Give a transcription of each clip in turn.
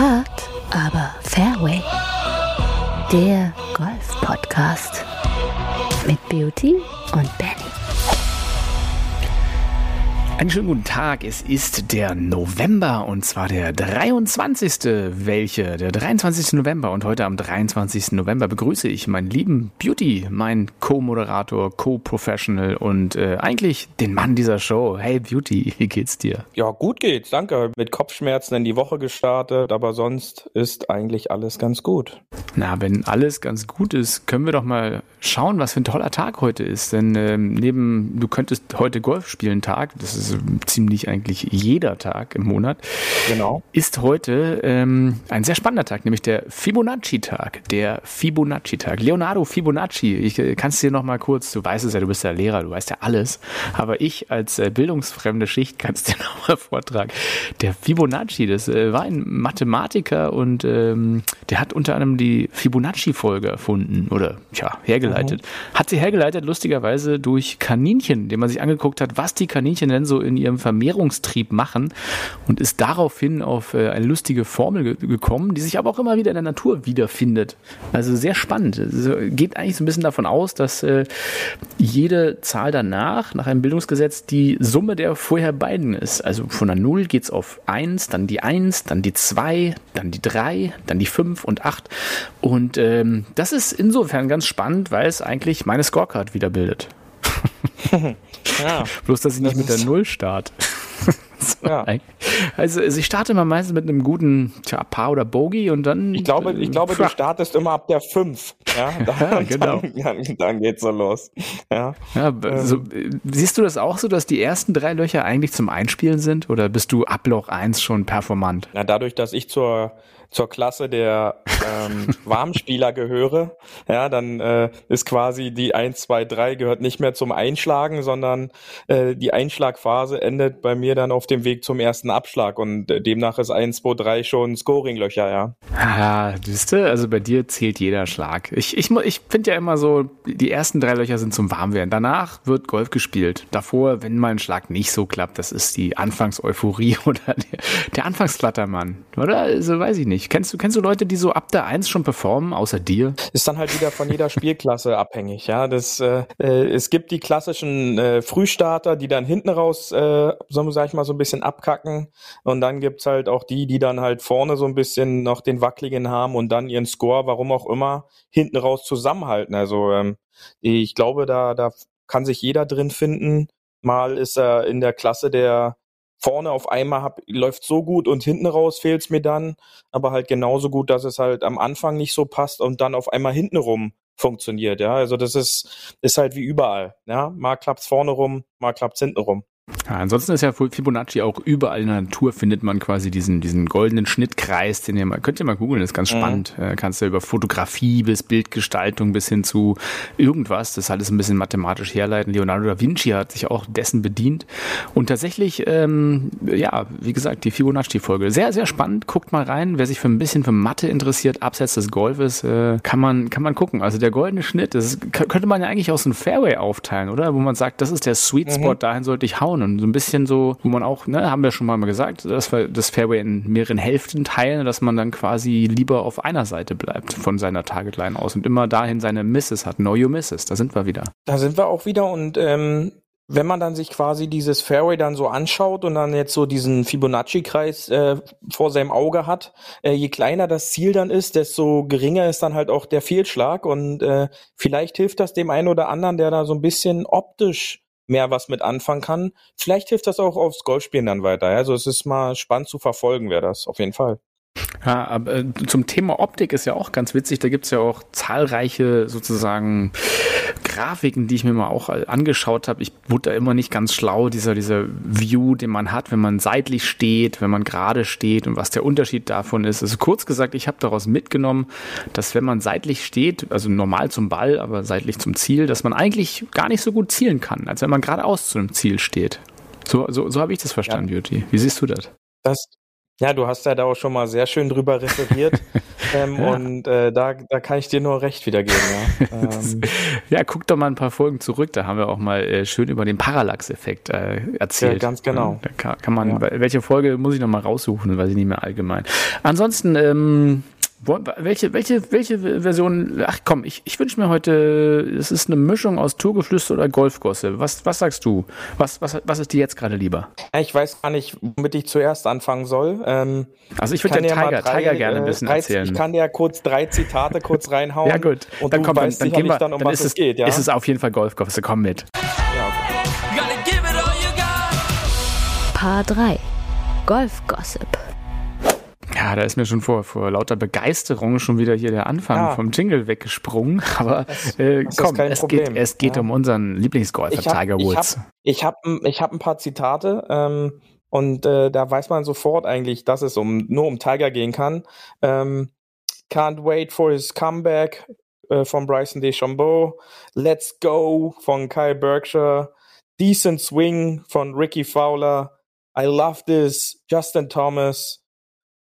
Hard, aber Fairway. Der Golf-Podcast mit Beauty und Benny. Einen schönen guten Tag. Es ist der November und zwar der 23. Welche? Der 23. November und heute am 23. November begrüße ich meinen lieben Beauty, meinen Co-Moderator, Co-Professional und äh, eigentlich den Mann dieser Show. Hey Beauty, wie geht's dir? Ja, gut geht's, danke. Mit Kopfschmerzen in die Woche gestartet, aber sonst ist eigentlich alles ganz gut. Na, wenn alles ganz gut ist, können wir doch mal schauen, was für ein toller Tag heute ist. Denn ähm, neben, du könntest heute Golf spielen Tag, das ist ziemlich eigentlich jeder Tag im Monat, genau. ist heute ähm, ein sehr spannender Tag, nämlich der Fibonacci-Tag. Der Fibonacci-Tag. Leonardo Fibonacci, ich äh, kannst dir noch mal kurz, du weißt es ja, du bist ja Lehrer, du weißt ja alles, aber ich als äh, bildungsfremde Schicht kann es dir noch mal vortragen. Der Fibonacci, das äh, war ein Mathematiker und ähm, der hat unter anderem die Fibonacci-Folge erfunden oder ja, hergeleitet. Mhm. Hat sie hergeleitet, lustigerweise durch Kaninchen, dem man sich angeguckt hat, was die Kaninchen denn so in ihrem Vermehrungstrieb machen und ist daraufhin auf äh, eine lustige Formel ge gekommen, die sich aber auch immer wieder in der Natur wiederfindet. Also sehr spannend. Es geht eigentlich so ein bisschen davon aus, dass äh, jede Zahl danach, nach einem Bildungsgesetz, die Summe der vorher beiden ist. Also von der 0 geht es auf 1, dann die 1, dann die 2, dann die 3, dann die 5 und 8. Und ähm, das ist insofern ganz spannend, weil es eigentlich meine Scorecard wiederbildet. ja. Bloß, dass ich nicht mit der Null starte. so ja. Also, also ich starte immer meistens mit einem guten tja, Paar oder Bogey und dann. Ich glaube, ich glaube, du startest immer ab der 5. Ja, dann, genau. Dann, dann, geht's so los. Ja. also, siehst du das auch so, dass die ersten drei Löcher eigentlich zum Einspielen sind? Oder bist du ab Loch 1 schon performant? Na, dadurch, dass ich zur zur Klasse der ähm, Warmspieler gehöre, ja, dann äh, ist quasi die 1, 2, 3 gehört nicht mehr zum Einschlagen, sondern äh, die Einschlagphase endet bei mir dann auf dem Weg zum ersten Abschlag und äh, demnach ist 1, 2, 3 schon Scoringlöcher, ja. Ah, siehst du, also bei dir zählt jeder Schlag. Ich, ich, ich finde ja immer so, die ersten drei Löcher sind zum Warmwerden. Danach wird Golf gespielt. Davor, wenn mal ein Schlag nicht so klappt, das ist die Anfangseuphorie oder der, der Anfangsklattermann. Oder? Also weiß ich nicht nicht. Kennst du, kennst du Leute, die so ab der Eins schon performen, außer dir? Ist dann halt wieder von jeder Spielklasse abhängig, ja. Das, äh, äh, es gibt die klassischen äh, Frühstarter, die dann hinten raus, äh, so sag ich mal, so ein bisschen abkacken. Und dann gibt's halt auch die, die dann halt vorne so ein bisschen noch den Wackligen haben und dann ihren Score, warum auch immer, hinten raus zusammenhalten. Also ähm, ich glaube, da, da kann sich jeder drin finden. Mal ist er in der Klasse der vorne auf einmal hab, läuft so gut und hinten raus fehlt's mir dann, aber halt genauso gut, dass es halt am Anfang nicht so passt und dann auf einmal hinten rum funktioniert, ja. Also das ist, ist halt wie überall, ja. Mal klappt's vorne rum, mal klappt's hinten rum. Ja, ansonsten ist ja Fibonacci auch überall in der Natur findet man quasi diesen, diesen goldenen Schnittkreis, den ihr mal, könnt ihr mal googeln, ist ganz mhm. spannend. Mhm. Kannst du ja über Fotografie bis Bildgestaltung bis hin zu irgendwas, das alles ein bisschen mathematisch herleiten. Leonardo da Vinci hat sich auch dessen bedient. Und tatsächlich, ähm, ja, wie gesagt, die Fibonacci-Folge. Sehr, sehr spannend. Guckt mal rein. Wer sich für ein bisschen für Mathe interessiert, abseits des Golfes, äh, kann man, kann man gucken. Also der goldene Schnitt, das könnte man ja eigentlich aus einem Fairway aufteilen, oder? Wo man sagt, das ist der Sweet Spot, mhm. dahin sollte ich hauen. Und so ein bisschen so, wo man auch, ne, haben wir schon mal gesagt, dass wir das Fairway in mehreren Hälften teilen, dass man dann quasi lieber auf einer Seite bleibt von seiner Targetline aus und immer dahin seine Misses hat. Know your Misses, da sind wir wieder. Da sind wir auch wieder und ähm, wenn man dann sich quasi dieses Fairway dann so anschaut und dann jetzt so diesen Fibonacci-Kreis äh, vor seinem Auge hat, äh, je kleiner das Ziel dann ist, desto geringer ist dann halt auch der Fehlschlag und äh, vielleicht hilft das dem einen oder anderen, der da so ein bisschen optisch mehr was mit anfangen kann. Vielleicht hilft das auch aufs Golfspielen dann weiter. Also es ist mal spannend zu verfolgen, wäre das auf jeden Fall. Ja, aber äh, zum Thema Optik ist ja auch ganz witzig. Da gibt's ja auch zahlreiche sozusagen Grafiken, die ich mir mal auch angeschaut habe. Ich wurde da immer nicht ganz schlau, dieser, dieser View, den man hat, wenn man seitlich steht, wenn man gerade steht und was der Unterschied davon ist. Also kurz gesagt, ich habe daraus mitgenommen, dass wenn man seitlich steht, also normal zum Ball, aber seitlich zum Ziel, dass man eigentlich gar nicht so gut zielen kann, als wenn man geradeaus zu einem Ziel steht. So, so, so habe ich das verstanden, ja. Beauty. Wie siehst du das? Das Ja, du hast ja da auch schon mal sehr schön drüber referiert. ähm, ja. Und äh, da, da kann ich dir nur recht wiedergeben. Ja. Ähm. ja, guck doch mal ein paar Folgen zurück. Da haben wir auch mal äh, schön über den Parallax-Effekt äh, erzählt. Ja, ganz genau. Da kann, kann man, ja. welche Folge muss ich noch mal raussuchen, weiß ich nicht mehr allgemein. Ansonsten, ähm, welche, welche, welche Version? Ach komm, ich, ich wünsche mir heute, es ist eine Mischung aus Tourgeflüster oder Golfgosse. Was, was sagst du? Was, was, was ist dir jetzt gerade lieber? Ich weiß gar nicht, womit ich zuerst anfangen soll. Ähm, also ich würde den Tiger, drei, Tiger gerne ein bisschen drei, erzählen. Ich kann dir kurz drei Zitate kurz reinhauen. ja gut, und dann, komm, dann, dann gehen wir, dann, um dann was ist es geht. Ja? Ist es auf jeden Fall Golfgosse, komm mit. Ja, okay. Paar 3 Golf Gossip. Ja, da ist mir schon vor, vor lauter Begeisterung schon wieder hier der Anfang ja. vom Jingle weggesprungen. Aber das, äh, das komm, es geht, es geht ja. um unseren Lieblingsgolfer, Tiger Woods. Ich habe ich hab, ich hab ein paar Zitate ähm, und äh, da weiß man sofort eigentlich, dass es um, nur um Tiger gehen kann. Ähm, can't wait for his comeback äh, von Bryson DeChambeau. Let's go von Kyle Berkshire. Decent Swing von Ricky Fowler. I love this. Justin Thomas.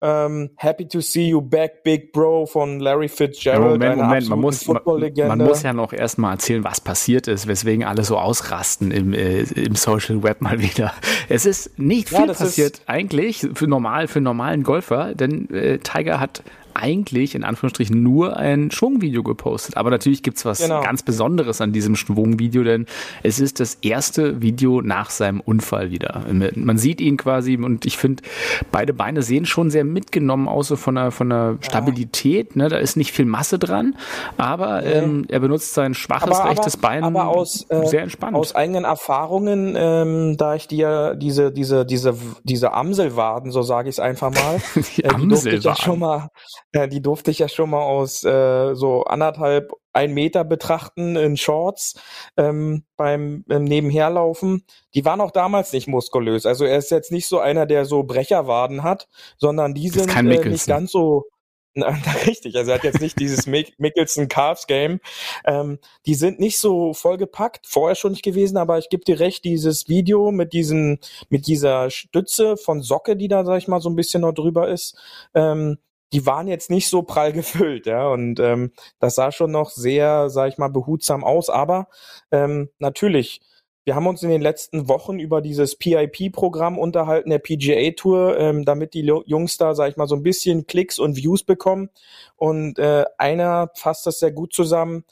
Um, ähm, Happy to see you back, Big Bro von Larry Fitzgerald. Moment, Moment, man muss, man, muss ja noch erstmal erzählen, was passiert ist, weswegen alle so ausrasten im, äh, im Social Web mal wieder. Es ist nicht viel ja, passiert eigentlich für normal, für normalen Golfer, denn äh, Tiger hat eigentlich in Anführungsstrichen nur ein Schwungvideo gepostet. Aber natürlich gibt's was genau. ganz Besonderes an diesem Schwungvideo, denn es ist das erste Video nach seinem Unfall wieder. Man sieht ihn quasi und ich finde, beide Beine sehen schon sehr mitgenommen aus, so von der, von der Stabilität. Ne? Da ist nicht viel Masse dran, aber ähm, er benutzt sein schwaches aber, rechtes aber, Bein aber aus, äh, sehr entspannt. Aus eigenen Erfahrungen, ähm, da ich dir diese, diese, diese, diese Amselwaden, so sage ich es einfach mal, die, äh, die durfte ich ja schon mal ja, die durfte ich ja schon mal aus äh, so anderthalb, ein Meter betrachten in Shorts ähm, beim ähm, Nebenherlaufen. Die waren auch damals nicht muskulös. Also er ist jetzt nicht so einer, der so Brecherwaden hat, sondern die sind äh, nicht ganz so na, richtig, also er hat jetzt nicht dieses Mickelson Calves Game. Ähm, die sind nicht so vollgepackt, vorher schon nicht gewesen, aber ich gebe dir recht, dieses Video mit diesen, mit dieser Stütze von Socke, die da, sag ich mal, so ein bisschen noch drüber ist, ähm, die waren jetzt nicht so prall gefüllt, ja, und ähm, das sah schon noch sehr, sag ich mal, behutsam aus, aber ähm, natürlich, wir haben uns in den letzten Wochen über dieses PIP-Programm unterhalten, der PGA-Tour, ähm, damit die Jungs da, sag ich mal, so ein bisschen Klicks und Views bekommen. Und äh, einer fasst das sehr gut zusammen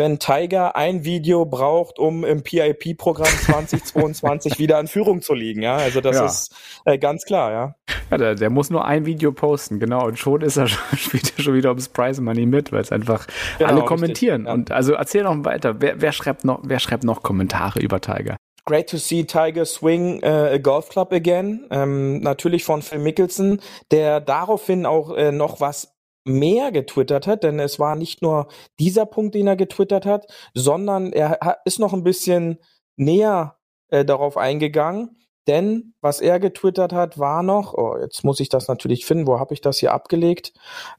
wenn Tiger ein Video braucht, um im PIP-Programm 2022 wieder in Führung zu liegen. Ja, also das ja. ist äh, ganz klar, ja. Ja, der, der, muss nur ein Video posten, genau, und schon ist er schon, spielt er schon wieder ums Prize Money mit, weil es einfach genau, alle kommentieren. ja. Und also erzähl noch weiter. Wer, wer schreibt noch, wer schreibt noch Kommentare über Tiger? Great to see Tiger swing uh, a golf club again. Ähm, natürlich von Phil Mickelson, der daraufhin auch äh, noch was mehr getwittert hat, denn es war nicht nur dieser Punkt, den er getwittert hat, sondern er ist noch ein bisschen näher äh, darauf eingegangen. Denn was er getwittert hat, war noch, oh, jetzt muss ich das natürlich finden, wo habe ich das hier abgelegt?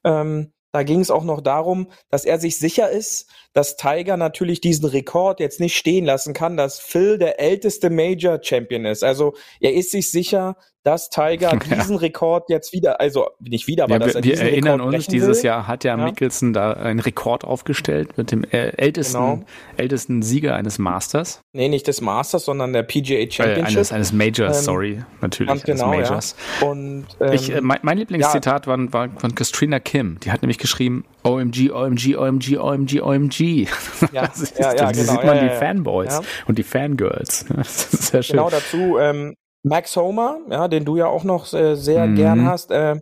Ähm, da ging es auch noch darum, dass er sich sicher ist, dass Tiger natürlich diesen Rekord jetzt nicht stehen lassen kann, dass Phil der älteste Major Champion ist. Also er ist sich sicher, dass Tiger diesen ja. Rekord jetzt wieder, also nicht wieder, aber ja, dass er wir erinnern Rekord uns, dieses will. Jahr hat ja, ja, Mickelson da einen Rekord aufgestellt mit dem äh, ältesten, genau. ältesten Sieger eines Masters. Nee, nicht des Masters, sondern der PGA Championship. Äh, eines, eines Majors, ähm, sorry, natürlich. Genau, Majors. Ja. Und, ähm, ich, äh, mein, mein, Lieblingszitat war, war von Christina Kim. Die hat nämlich geschrieben, OMG, OMG, OMG, OMG, OMG. Ja, ist, ja, ja, genau, sieht man die Fanboys und die Fangirls. Das ist sehr schön. Genau dazu, ähm, Max Homer, ja, den du ja auch noch äh, sehr mhm. gern hast. Äh,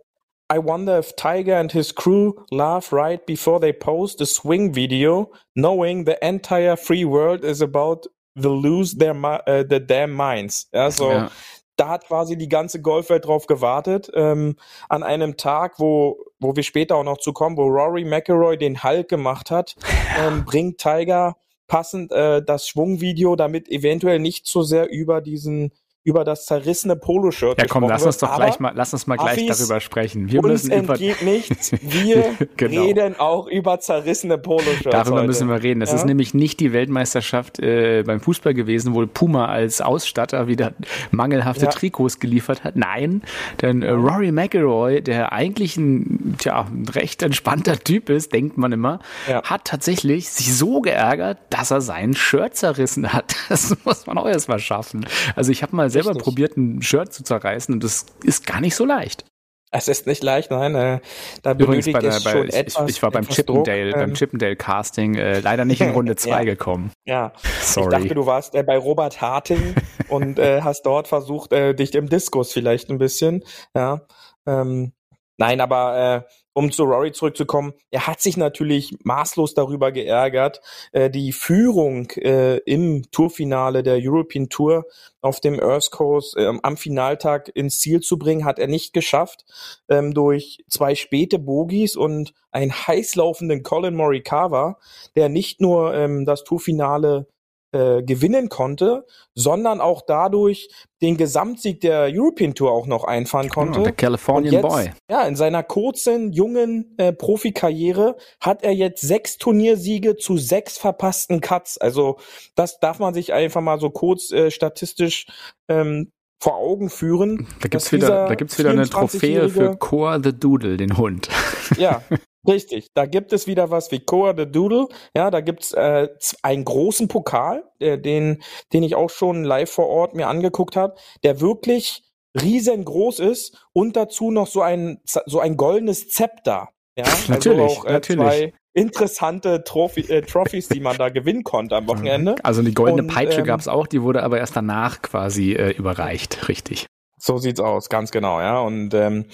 I wonder if Tiger and his crew laugh right before they post a swing video, knowing the entire free world is about to lose their uh, the damn minds. Ja, so. Ja. Da hat quasi die ganze Golfwelt drauf gewartet, ähm, an einem Tag, wo, wo wir später auch noch zu kommen, wo Rory McIlroy den Halt gemacht hat, ähm, bringt Tiger passend äh, das Schwungvideo, damit eventuell nicht so sehr über diesen über das zerrissene Poloshirt Ja, komm, lass uns doch gleich mal, lass uns mal gleich Affis, darüber sprechen. Wir uns müssen über, entgeht nichts. Wir Genau. reden auch über zerrissene Poloshirts. Darüber heute. müssen wir reden. Das Ja? ist nämlich nicht die Weltmeisterschaft äh, beim Fußball gewesen, wo Puma als Ausstatter wieder mangelhafte Ja. Trikots geliefert hat. Nein, denn äh, Rory McIlroy, der eigentlich ein, tja, ein recht entspannter Typ ist, denkt man immer, Ja. hat tatsächlich sich so geärgert, dass er sein Shirt zerrissen hat. Das muss man auch erst mal schaffen. Also ich habe mal selber Richtig. probiert, ein Shirt zu zerreißen und das ist gar nicht so leicht. Es ist nicht leicht, nein. Äh, da Übrigens, bei der, es bei, schon ich, etwas. ich war beim Chippendale, Druck. beim Ähm, Chippendale Casting äh, leider nicht in Runde 2 Ja. gekommen. Ja, Sorry. ich dachte, du warst äh, bei Robert Harting und äh, hast dort versucht, äh, dich im Diskus vielleicht ein bisschen. Ja, ähm, nein, aber äh, um zu Rory zurückzukommen, er hat sich natürlich maßlos darüber geärgert, äh, die Führung äh, im Tourfinale der European Tour auf dem Earth Coast äh, am Finaltag ins Ziel zu bringen, hat er nicht geschafft. Ähm, durch zwei späte Bogies und einen heiß laufenden Colin Morikawa, der nicht nur ähm, das Tourfinale äh, gewinnen konnte, sondern auch dadurch den Gesamtsieg der European Tour auch noch einfahren konnte. Genau, der Californian jetzt, Boy. Ja, in seiner kurzen, jungen äh, Profikarriere hat er jetzt sechs Turniersiege zu sechs verpassten Cuts. Also das darf man sich einfach mal so kurz äh, statistisch ähm, vor Augen führen. Da gibt's wieder, da gibt's wieder eine Trophäe für 24-jährige Core the Doodle, den Hund. Ja, richtig. Da gibt es wieder was wie Coa the Doodle. Ja, da gibt's äh, einen großen Pokal, äh, den, den ich auch schon live vor Ort mir angeguckt habe, der wirklich riesengroß ist und dazu noch so ein so ein goldenes Zepter. Ja, Natürlich, also auch äh, natürlich. zwei interessante Trophy, äh, Trophys, die man da gewinnen konnte am Wochenende. Also die goldene Und, Peitsche ähm, gab's auch, die wurde aber erst danach quasi äh, überreicht, richtig. So sieht's aus, ganz genau, ja. Und ähm,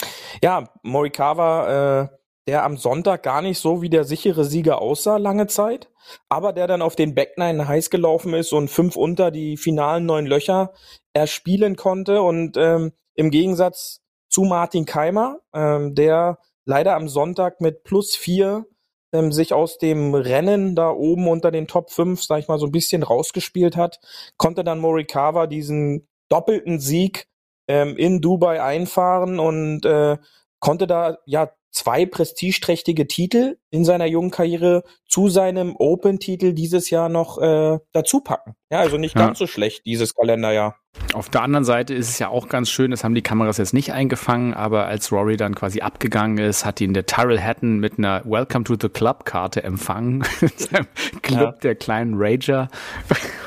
ja, Morikawa, äh, der am Sonntag gar nicht so wie der sichere Sieger aussah, lange Zeit, aber der dann auf den Backnine heiß gelaufen ist und fünf unter die finalen neun Löcher erspielen konnte. Und ähm, im Gegensatz zu Martin Keimer, ähm, der leider am Sonntag mit plus vier ähm, sich aus dem Rennen da oben unter den Top 5, sag ich mal, so ein bisschen rausgespielt hat, konnte dann Morikawa diesen doppelten Sieg ähm, in Dubai einfahren und äh, konnte da ja zwei prestigeträchtige Titel in seiner jungen Karriere zu seinem Open-Titel dieses Jahr noch äh, dazu packen. Ja, also nicht Ja. ganz so schlecht dieses Kalenderjahr. Auf der anderen Seite ist es ja auch ganz schön, das haben die Kameras jetzt nicht eingefangen, aber als Rory dann quasi abgegangen ist, hat ihn der Tyrrell Hatton mit einer Welcome to the Club Karte empfangen, in seinem Club Ja. der kleinen Rager.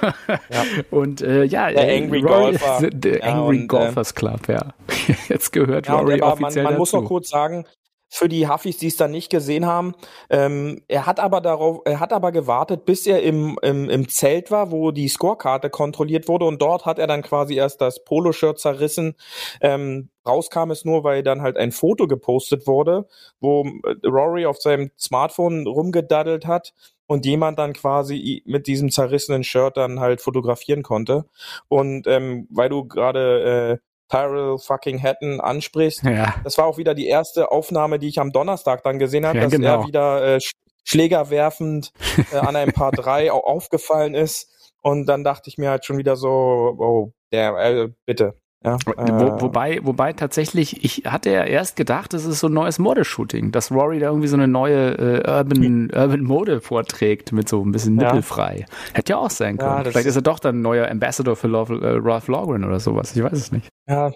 Ja. Und äh, ja, Der Angry Rory, Golfer. The, Angry und, äh, Golfers Club, ja. Jetzt gehört Rory war, man, offiziell man dazu. muss noch kurz sagen, für die Huffis, die es dann nicht gesehen haben, ähm, er hat aber darauf, er hat aber gewartet, bis er im, im, im Zelt war, wo die Scorekarte kontrolliert wurde und dort hat er dann quasi erst das Poloshirt zerrissen. Ähm, rauskam es nur, weil dann halt ein Foto gepostet wurde, wo äh, Rory auf seinem Smartphone rumgedaddelt hat und jemand dann quasi mit diesem zerrissenen Shirt dann halt fotografieren konnte. Und ähm, weil du gerade äh, Tyrell fucking Hatton ansprichst, Ja, das war auch wieder die erste Aufnahme, die ich am Donnerstag dann gesehen habe, Ja, dass genau. er wieder äh, Sch- Schläger werfend äh, an einem Paar drei au- aufgefallen ist. Und dann dachte ich mir halt schon wieder so, oh, der, äh, bitte. Ja, Wo, äh, wobei, wobei tatsächlich, ich hatte ja erst gedacht, das ist so ein neues Modeshooting, dass Rory da irgendwie so eine neue äh, Urban, Urban Mode vorträgt mit so ein bisschen Ja. nippelfrei. Hätte ja auch sein Ja, können. das Vielleicht ist- ist er doch dann ein neuer Ambassador für Love, äh, Ralph Lauren oder sowas. Ich weiß es nicht. ja,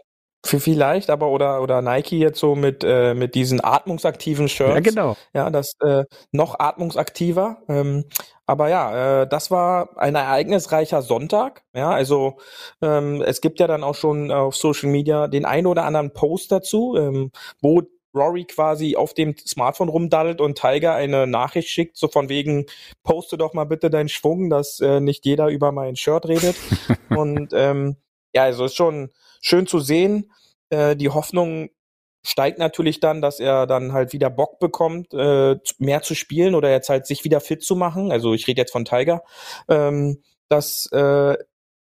für vielleicht, aber oder oder Nike jetzt so mit äh, mit diesen atmungsaktiven Shirts. Ja, genau. Ja, das äh, noch atmungsaktiver. Ähm, aber ja, äh, das war ein ereignisreicher Sonntag. Ja, also ähm, es gibt ja dann auch schon auf Social Media den ein oder anderen Post dazu, ähm, wo Rory quasi auf dem Smartphone rumdaddelt und Tiger eine Nachricht schickt, so von wegen, poste doch mal bitte deinen Schwung, dass äh, nicht jeder über mein Shirt redet. und ähm, ja, also ist schon schön zu sehen. Äh, die Hoffnung steigt natürlich dann, dass er dann halt wieder Bock bekommt, äh, mehr zu spielen oder jetzt halt sich wieder fit zu machen. Also ich rede jetzt von Tiger, ähm, dass äh,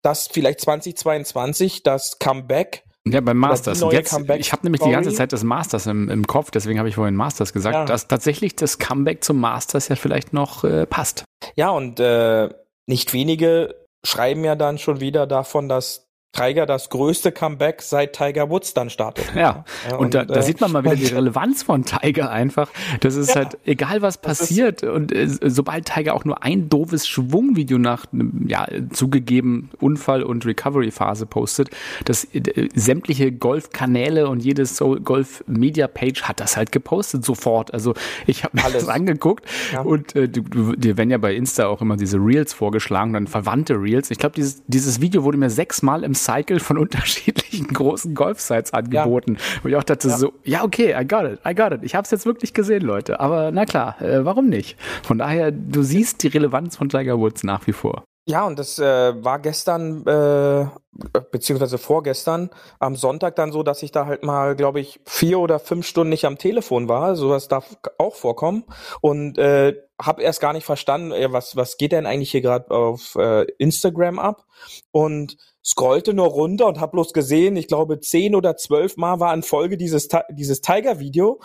dass vielleicht 2022 das Comeback Ja, beim Masters. Jetzt, ich habe nämlich die ganze. Zeit das Masters im, im Kopf, deswegen habe ich vorhin Masters gesagt, Ja. dass tatsächlich das Comeback zum Masters ja vielleicht noch äh, passt. Ja, und äh, nicht wenige schreiben ja dann schon wieder davon, dass Tiger das größte Comeback seit Tiger Woods dann startet. Ja, ja und, und, da, da äh, sieht man mal wieder die Relevanz von Tiger einfach. Das ist ja, halt, egal was passiert und äh, sobald Tiger auch nur ein doofes Schwungvideo nach einem, ja, zugegeben Unfall- und Recovery-Phase postet, dass äh, sämtliche Golfkanäle und jedes so Golf-Media-Page hat das halt gepostet sofort. Also ich habe mir Alles. das angeguckt ja. und äh, dir werden ja bei Insta auch immer diese Reels vorgeschlagen, dann verwandte Reels. Ich glaube, dieses, dieses Video wurde mir sechsmal im Cycle von unterschiedlichen großen Golfsites angeboten. Ja. Wo ich auch dachte ja. so, ja, okay, I got it, I got it. Ich habe es jetzt wirklich gesehen, Leute. Aber na klar, äh, warum nicht? Von daher, du siehst die Relevanz von Tiger Woods nach wie vor. Ja, und das äh, war gestern, äh, beziehungsweise vorgestern, am Sonntag dann so, dass ich da halt mal, glaube ich, vier oder fünf Stunden nicht am Telefon war. Sowas darf auch vorkommen. Und äh, habe erst gar nicht verstanden, was, was geht denn eigentlich hier gerade auf äh, Instagram ab? Und scrollte nur runter und habe bloß gesehen, ich glaube zehn oder zwölf Mal war in Folge dieses dieses Tiger-Video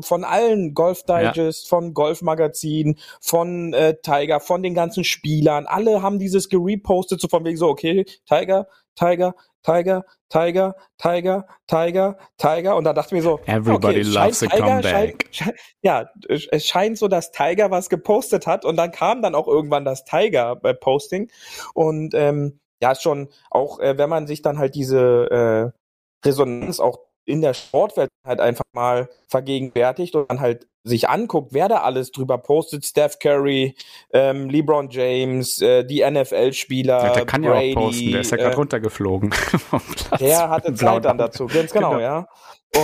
von allen Golf Digest, ja. von Golf Magazin, von äh, Tiger, von den ganzen Spielern. Alle haben dieses gerepostet, so von wegen so, okay, Tiger, Tiger, Tiger, Tiger, Tiger, Tiger, Tiger. Und da dachte ich mir so, Everybody okay, loves a Tiger, comeback. Scheint, ja, es scheint so, dass Tiger was gepostet hat und dann kam dann auch irgendwann das Tiger-Posting. Und ähm, ja, ist schon auch, äh, wenn man sich dann halt diese äh, Resonanz auch in der Sportwelt halt einfach mal vergegenwärtigt und dann halt sich anguckt, wer da alles drüber postet, Steph Curry, ähm, LeBron James, äh, die NFL-Spieler, ja, der kann Brady, ja auch posten, der ist ja gerade äh, runtergeflogen. der hatte Zeit dann dazu, ganz genau, genau. ja.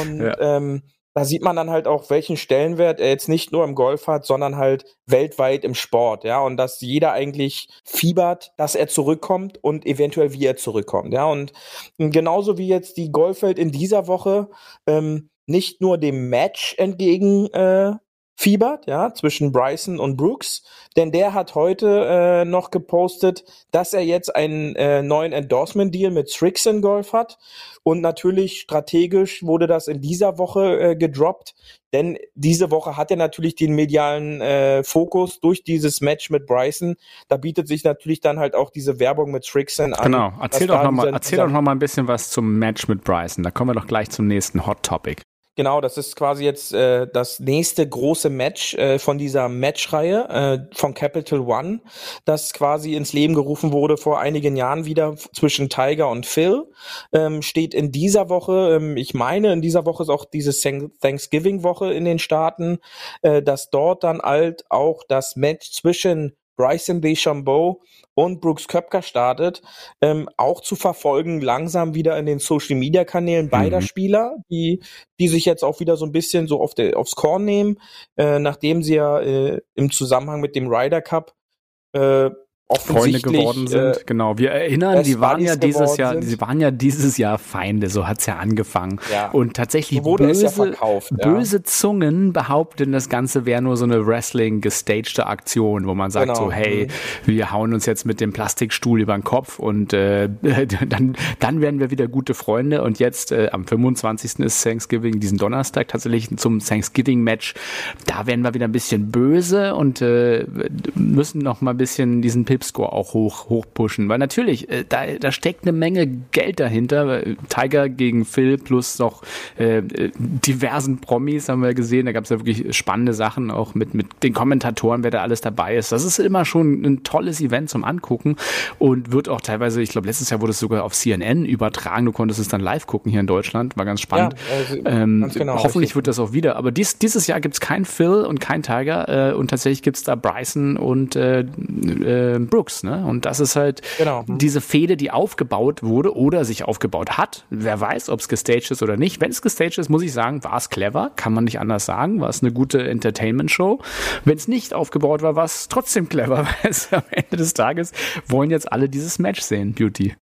Und ja. Ähm, da sieht man dann halt auch, welchen Stellenwert er jetzt nicht nur im Golf hat, sondern halt weltweit im Sport, ja, und dass jeder eigentlich fiebert, dass er zurückkommt und eventuell wie er zurückkommt, ja, und genauso wie jetzt die Golfwelt in dieser Woche ähm, nicht nur dem Match entgegen äh, fiebert, ja, zwischen Bryson und Brooks, denn der hat heute äh, noch gepostet, dass er jetzt einen äh, neuen Endorsement-Deal mit Strixon Golf hat und natürlich strategisch wurde das in dieser Woche äh, gedroppt, denn diese Woche hat er natürlich den medialen äh, Fokus durch dieses Match mit Bryson. Da bietet sich natürlich dann halt auch diese Werbung mit Strixon an. Genau, erzähl doch nochmal erzähl doch noch mal ein bisschen was zum Match mit Bryson. Da kommen wir doch gleich zum nächsten Hot Topic. Genau, das ist quasi jetzt äh, das nächste große Match äh, von dieser Matchreihe äh, von Capital One, das quasi ins Leben gerufen wurde vor einigen Jahren wieder zwischen Tiger und Phil. Ähm, steht in dieser Woche, ähm, ich meine, in dieser Woche ist auch diese Thanksgiving-Woche in den Staaten, äh, dass dort dann halt auch das Match zwischen Bryson DeChambeau und Brooks Köpker startet, ähm, auch zu verfolgen, langsam wieder in den Social Media Kanälen beider mhm. Spieler, die, die sich jetzt auch wieder so ein bisschen so auf der, aufs Korn nehmen, äh, nachdem sie ja äh, im Zusammenhang mit dem Ryder Cup äh, Freunde geworden sind. Äh, genau, wir erinnern, die waren ja dieses Jahr, sind. sie waren ja dieses Jahr Feinde, so hat's ja angefangen. Ja. Und tatsächlich so böse, ja verkauft, ja. böse Zungen behaupten, das Ganze wäre nur so eine Wrestling gestagte Aktion, wo man sagt genau. so, hey, mhm. wir hauen uns jetzt mit dem Plastikstuhl über den Kopf und äh, dann, dann werden wir wieder gute Freunde. Und jetzt äh, am 25. ist Thanksgiving, diesen Donnerstag tatsächlich zum Thanksgiving-Match. Da werden wir wieder ein bisschen böse und äh, müssen noch mal ein bisschen diesen Pip Flipscore auch hoch, hoch pushen. Weil natürlich, äh, da, da steckt eine Menge Geld dahinter. Tiger gegen Phil plus noch äh, diversen Promis haben wir gesehen. Da gab es ja wirklich spannende Sachen, auch mit, mit den Kommentatoren, wer da alles dabei ist. Das ist immer schon ein tolles Event zum Angucken und wird auch teilweise, ich glaube, letztes Jahr wurde es sogar auf CNN übertragen. Du konntest es dann live gucken hier in Deutschland. War ganz spannend. Ja, also, ähm, genau, hoffentlich wird das auch wieder. Aber dies, dieses Jahr gibt es kein Phil und kein Tiger äh, und tatsächlich gibt es da Bryson und äh, äh, Brooks, ne? Und das ist halt genau. Mhm. diese Fehde, die aufgebaut wurde oder sich aufgebaut hat. Wer weiß, ob es gestaged ist oder nicht. Wenn es gestaged ist, muss ich sagen, war es clever, kann man nicht anders sagen, war es eine gute Entertainment-Show. Wenn es nicht aufgebaut war, war es trotzdem clever, weil es am Ende des Tages wollen jetzt alle dieses Match sehen, Beauty.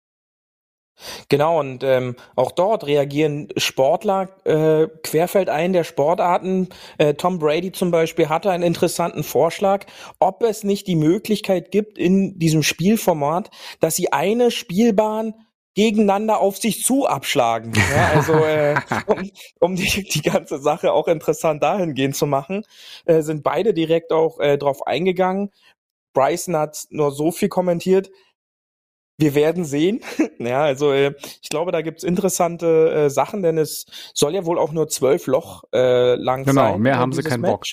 Genau, und ähm, auch dort reagieren Sportler äh, querfeldein der Sportarten. Äh, Tom Brady zum Beispiel hatte einen interessanten Vorschlag, ob es nicht die Möglichkeit gibt in diesem Spielformat, dass sie eine Spielbahn gegeneinander auf sich zu abschlagen. Ja, also äh, um, um die, die ganze Sache auch interessant dahingehend zu machen, äh, sind beide direkt auch äh, drauf eingegangen. Bryson hat nur so viel kommentiert, wir werden sehen. ja, also äh, ich glaube, da gibt's interessante äh, Sachen, denn es soll ja wohl auch nur zwölf Loch äh, lang genau, sein. Genau, mehr haben sie keinen Match. Bock.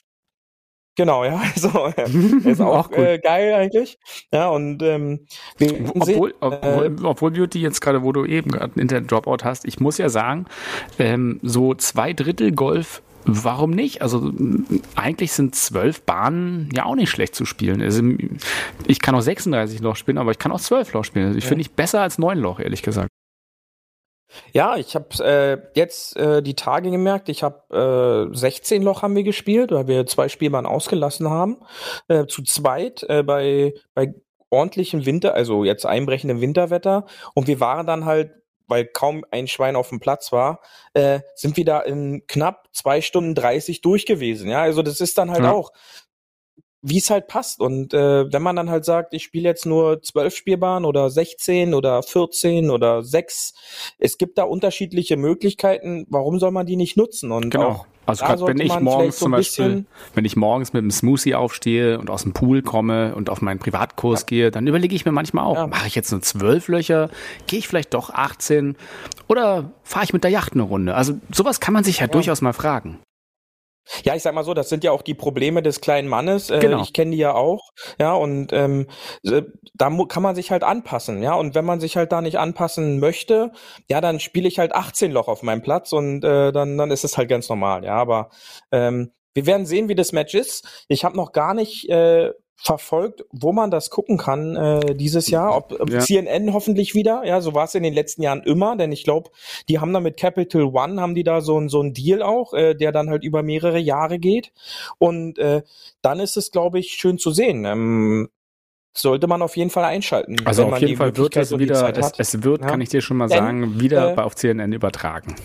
Genau, ja, also äh, ist auch, auch äh, geil eigentlich. Ja, und ähm, wir obwohl, obwohl, äh, obwohl Beauty jetzt gerade, wo du eben gerade einen Internet-Dropout hast, ich muss ja sagen, ähm, so zwei Drittel Golf Warum nicht? Also eigentlich sind zwölf Bahnen ja auch nicht schlecht zu spielen. Also, ich kann auch 36 Loch spielen, aber ich kann auch zwölf Loch spielen. Also ich ja. finde ich besser als neun Loch, ehrlich gesagt. Ja, ich habe äh, jetzt äh, die Tage gemerkt, ich habe äh, 16 Loch haben wir gespielt, weil wir zwei Spielbahnen ausgelassen haben. Äh, zu zweit äh, bei, bei ordentlichem Winter, also jetzt einbrechendem Winterwetter. Und wir waren dann halt, weil kaum ein Schwein auf dem Platz war, äh, sind wir da in knapp zwei Stunden 30 durch gewesen. Ja, also das ist dann halt ja. auch wie es halt passt. Und äh, wenn man dann halt sagt, ich spiele jetzt nur zwölf Spielbahnen oder 16 oder 14 oder 6, es gibt da unterschiedliche Möglichkeiten, warum soll man die nicht nutzen? Und genau. also gerade wenn ich morgens zum Beispiel, wenn ich morgens mit einem Smoothie aufstehe und aus dem Pool komme und auf meinen Privatkurs ja. gehe, dann überlege ich mir manchmal auch, ja. mache ich jetzt nur zwölf Löcher, gehe ich vielleicht doch 18 oder fahre ich mit der Yacht eine Runde? Also sowas kann man sich ja, ja. durchaus mal fragen. Ja, ich sag mal so, das sind ja auch die Probleme des kleinen Mannes. Äh, genau. Ich kenne die ja auch. Ja, und ähm, da kann man sich halt anpassen. Ja, und wenn man sich halt da nicht anpassen möchte, ja, dann spiele ich halt 18 Loch auf meinem Platz und äh, dann, dann ist es halt ganz normal. Ja, aber ähm, wir werden sehen, wie das Match ist. Ich habe noch gar nicht äh, verfolgt, wo man das gucken kann äh, dieses Jahr. Ob, ob ja. CNN hoffentlich wieder, ja, so war es in den letzten Jahren immer, denn ich glaube, die haben da mit Capital One, haben die da so, ein so ein Deal auch, äh, der dann halt über mehrere Jahre geht. Und äh, dann ist es, glaube ich, schön zu sehen. Ähm, sollte man auf jeden Fall einschalten. Also auf jeden Fall wird es wieder, es, es, wird, ja. kann ich dir schon mal sagen, wieder äh, auf CNN übertragen.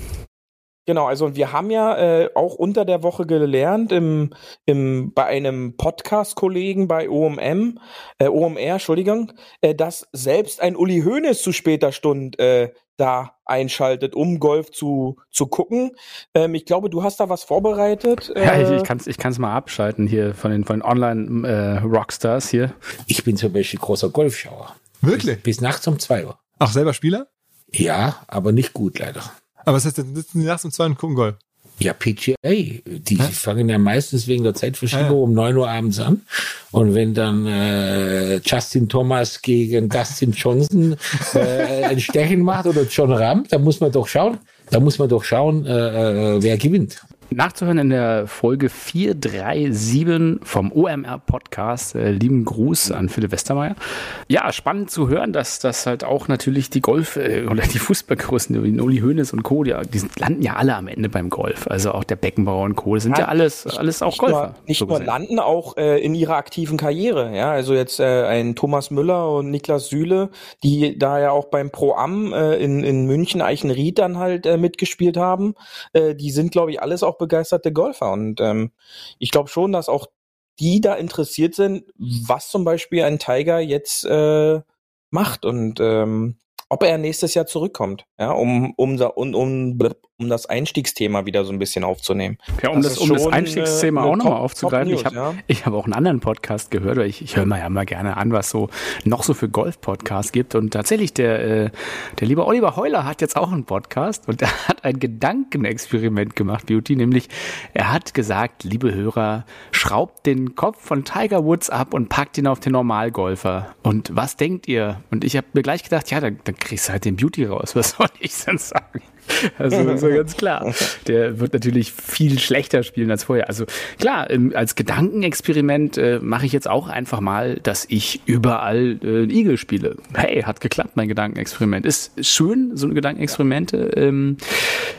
Genau, also wir haben ja äh, auch unter der Woche gelernt im, im, bei einem Podcast-Kollegen bei OMM, äh, OMR, Entschuldigung, äh, dass selbst ein Uli Hoeneß zu später Stunde äh, da einschaltet, um Golf zu, zu gucken. Ähm, ich glaube, du hast da was vorbereitet. Äh ja, ich, ich kann es ich kann's mal abschalten hier von den, von den Online-Rockstars äh, hier. Ich bin zum Beispiel großer Golfschauer. Wirklich? Bis, bis nachts um zwei Uhr. Ach, selber Spieler? Ja, aber nicht gut leider. Aber was heißt, dann sitzen die nachts um zwei und gucken Golf? Ja, PGA. Die Hä? fangen ja meistens wegen der Zeitverschiebung ah, ja. um neun Uhr abends an. Und wenn dann äh, Justin Thomas gegen Dustin Johnson äh, ein Stechen macht oder John Ram, dann muss man doch schauen, da muss man doch schauen, äh, äh wer gewinnt nachzuhören in der Folge 437 vom OMR Podcast. Äh, lieben Gruß an Philipp Westermeier. Ja, spannend zu hören, dass das halt auch natürlich die Golf- äh, oder die Fußballgrößen, wie Uli Hoeneß und Co., die, die landen ja alle am Ende beim Golf. Also auch der Beckenbauer und Co., das sind ja, ja alles, alles auch nicht Golfer. Nur, nicht so nur landen, auch äh, in ihrer aktiven Karriere. Ja, also jetzt äh, ein Thomas Müller und Niklas Süle, die da ja auch beim Pro Am äh, in, in München Eichenried dann halt äh, mitgespielt haben. Die sind, glaube ich, alles auch begeisterte Golfer. Und ähm, ich glaube schon, dass auch die da interessiert sind, was zum Beispiel ein Tiger jetzt äh, macht und ähm, ob er nächstes Jahr zurückkommt, ja, um, um, um, um, um das Einstiegsthema wieder so ein bisschen aufzunehmen. Ja, um das, das um das Einstiegsthema auch nochmal aufzugreifen. News, ich habe ja. ich hab auch einen anderen Podcast gehört, ich, ich höre mir ja mal gerne an, was so noch so für Golf-Podcasts gibt. Und tatsächlich, der, äh, der liebe Oliver Heuler hat jetzt auch einen Podcast und er hat ein Gedankenexperiment gemacht, Beauty, nämlich er hat gesagt, liebe Hörer, schraubt den Kopf von Tiger Woods ab und packt ihn auf den Normalgolfer. Und was denkt ihr? Und ich habe mir gleich gedacht, ja, dann, dann kriegst du halt den Beauty raus. Was soll ich denn sagen? Also ist ja ganz klar. Der wird natürlich viel schlechter spielen als vorher. Also klar, als Gedankenexperiment äh, mache ich jetzt auch einfach mal, dass ich überall äh, Igel spiele. Hey, hat geklappt, mein Gedankenexperiment. Ist, schön, so eine Gedankenexperimente. Ähm,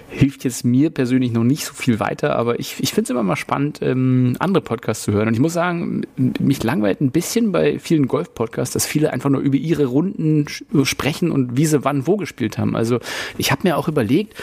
hilft jetzt mir persönlich noch nicht so viel weiter, aber ich, ich finde es immer mal spannend, ähm, andere Podcasts zu hören. Und ich muss sagen, mich langweilt ein bisschen bei vielen Golf-Podcasts, dass viele einfach nur über ihre Runden sprechen und wie sie wann wo gespielt haben. Also ich habe mir auch überlegt, überlegt,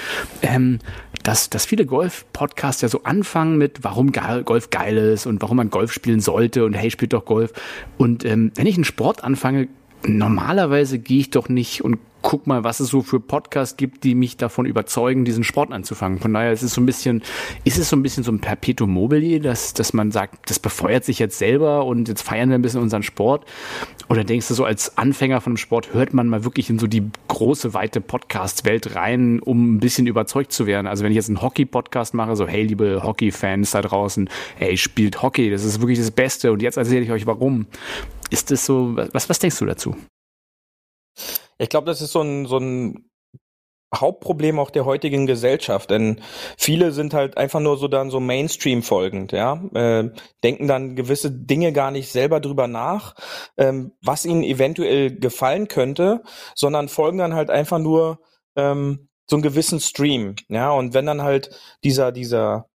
ähm, dass, dass viele Golf-Podcasts ja so anfangen mit, warum Golf geil ist und warum man Golf spielen sollte und hey, spielt doch Golf. Und ähm, wenn ich einen Sport anfange, normalerweise gehe ich doch nicht und guck mal, was es so für Podcasts gibt, die mich davon überzeugen, diesen Sport anzufangen. Von daher ist es so ein bisschen, ist es so ein bisschen so ein Perpetuum mobile, dass, dass man sagt, das befeuert sich jetzt selber und jetzt feiern wir ein bisschen unseren Sport? Oder denkst du so, als Anfänger von dem Sport hört man mal wirklich in so die große, weite Podcast-Welt rein, um ein bisschen überzeugt zu werden? Also wenn ich jetzt einen Hockey-Podcast mache, so, hey, liebe Hockey-Fans da draußen, hey, spielt Hockey, das ist wirklich das Beste und jetzt erzähle ich euch warum. Ist das so, was, was denkst du dazu? Ich glaube, das ist so ein, so ein Hauptproblem auch der heutigen Gesellschaft, denn viele sind halt einfach nur so dann so Mainstream folgend, ja, äh, denken dann gewisse Dinge gar nicht selber drüber nach, ähm, was ihnen eventuell gefallen könnte, sondern folgen dann halt einfach nur ähm, so einen gewissen Stream, ja, und wenn dann halt dieser dieser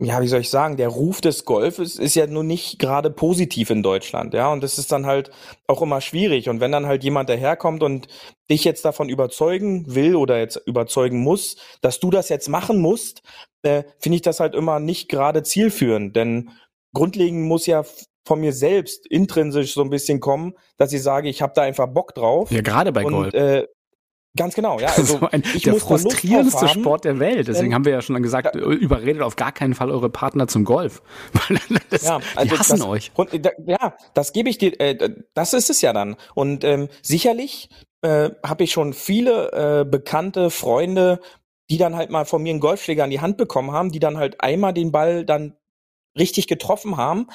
ja, wie soll ich sagen, der Ruf des Golfes ist ja nun nicht gerade positiv in Deutschland, ja, und das ist dann halt auch immer schwierig. Und wenn dann halt jemand daherkommt und dich jetzt davon überzeugen will oder jetzt überzeugen muss, dass du das jetzt machen musst, äh, finde ich das halt immer nicht gerade zielführend. Denn grundlegend muss ja von mir selbst intrinsisch so ein bisschen kommen, dass ich sage, ich habe da einfach Bock drauf. Ja, gerade bei und, Golf. Äh, Ganz genau, ja. Also so ein, der frustrierendste Sport der Welt. Deswegen haben wir ja schon gesagt, ja. überredet auf gar keinen Fall eure Partner zum Golf. das, ja, also die hassen das, euch. Und, ja, das gebe ich dir, äh, das ist es ja dann. Und ähm, sicherlich äh, habe ich schon viele äh, bekannte Freunde, die dann halt mal von mir einen Golfschläger an die Hand bekommen haben, die dann halt einmal den Ball dann richtig getroffen haben,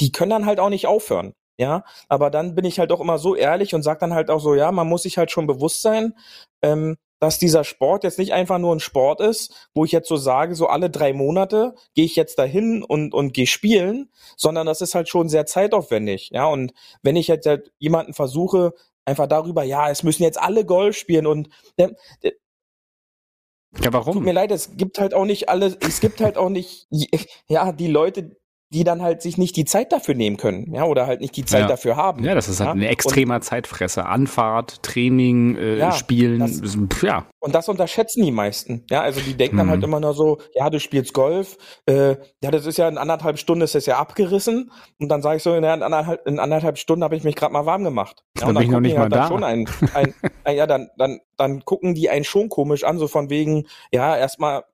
die können dann halt auch nicht aufhören. Ja, aber dann bin ich halt auch immer so ehrlich und sag dann halt auch so, ja, man muss sich halt schon bewusst sein, ähm, dass dieser Sport jetzt nicht einfach nur ein Sport ist, wo ich jetzt so sage, so alle drei Monate gehe ich jetzt dahin und, und gehe spielen, sondern das ist halt schon sehr zeitaufwendig. Ja, und wenn ich jetzt halt jemanden versuche, einfach darüber, ja, es müssen jetzt alle Golf spielen und der, ja, warum? Tut mir leid, es gibt halt auch nicht alle, es gibt halt auch nicht, ja, die Leute, die dann halt sich nicht die Zeit dafür nehmen können, ja, oder halt nicht die Zeit ja. dafür haben. Ja, das ist halt ja? ein extremer und, Zeitfresser. Anfahrt, Training, äh, ja, Spielen, das, ja. Und das unterschätzen die meisten, ja, also die denken mhm. dann halt mhm. immer nur so, ja, du spielst Golf, äh, ja, das ist ja in anderthalb Stunden ist das ja abgerissen und dann sage ich so, in anderthalb, in anderthalb Stunden habe ich mich gerade mal warm gemacht. Ja, dann bin ich noch nicht mal halt da. Schon ein, ein, ein, ja, dann, dann, dann gucken die einen schon komisch an, so von wegen, ja, erstmal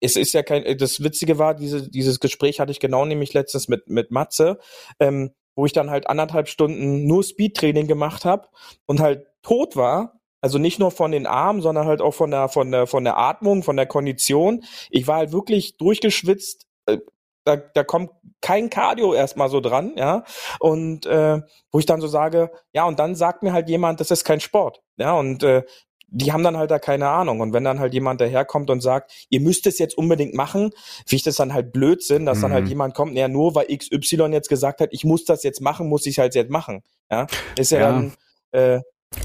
es ist ja kein, das Witzige war, diese, dieses Gespräch hatte ich genau nämlich letztens mit, mit Matze, ähm, wo ich dann halt anderthalb Stunden nur Speedtraining gemacht habe und halt tot war. Also nicht nur von den Armen, sondern halt auch von der, von der, von der Atmung, von der Kondition. Ich war halt wirklich durchgeschwitzt. Äh, da, da kommt kein Cardio erstmal so dran, ja. Und äh, wo ich dann so sage, ja, und dann sagt mir halt jemand, das ist kein Sport. Ja, und äh, die haben dann halt da keine Ahnung. Und wenn dann halt jemand daherkommt und sagt, ihr müsst es jetzt unbedingt machen, finde ich das dann halt Blödsinn, dass mhm. dann halt mhm. jemand kommt, ja, nur weil XY jetzt gesagt hat, ich muss das jetzt machen, muss ich halt jetzt machen. Ja, ist ja, ja. dann, äh,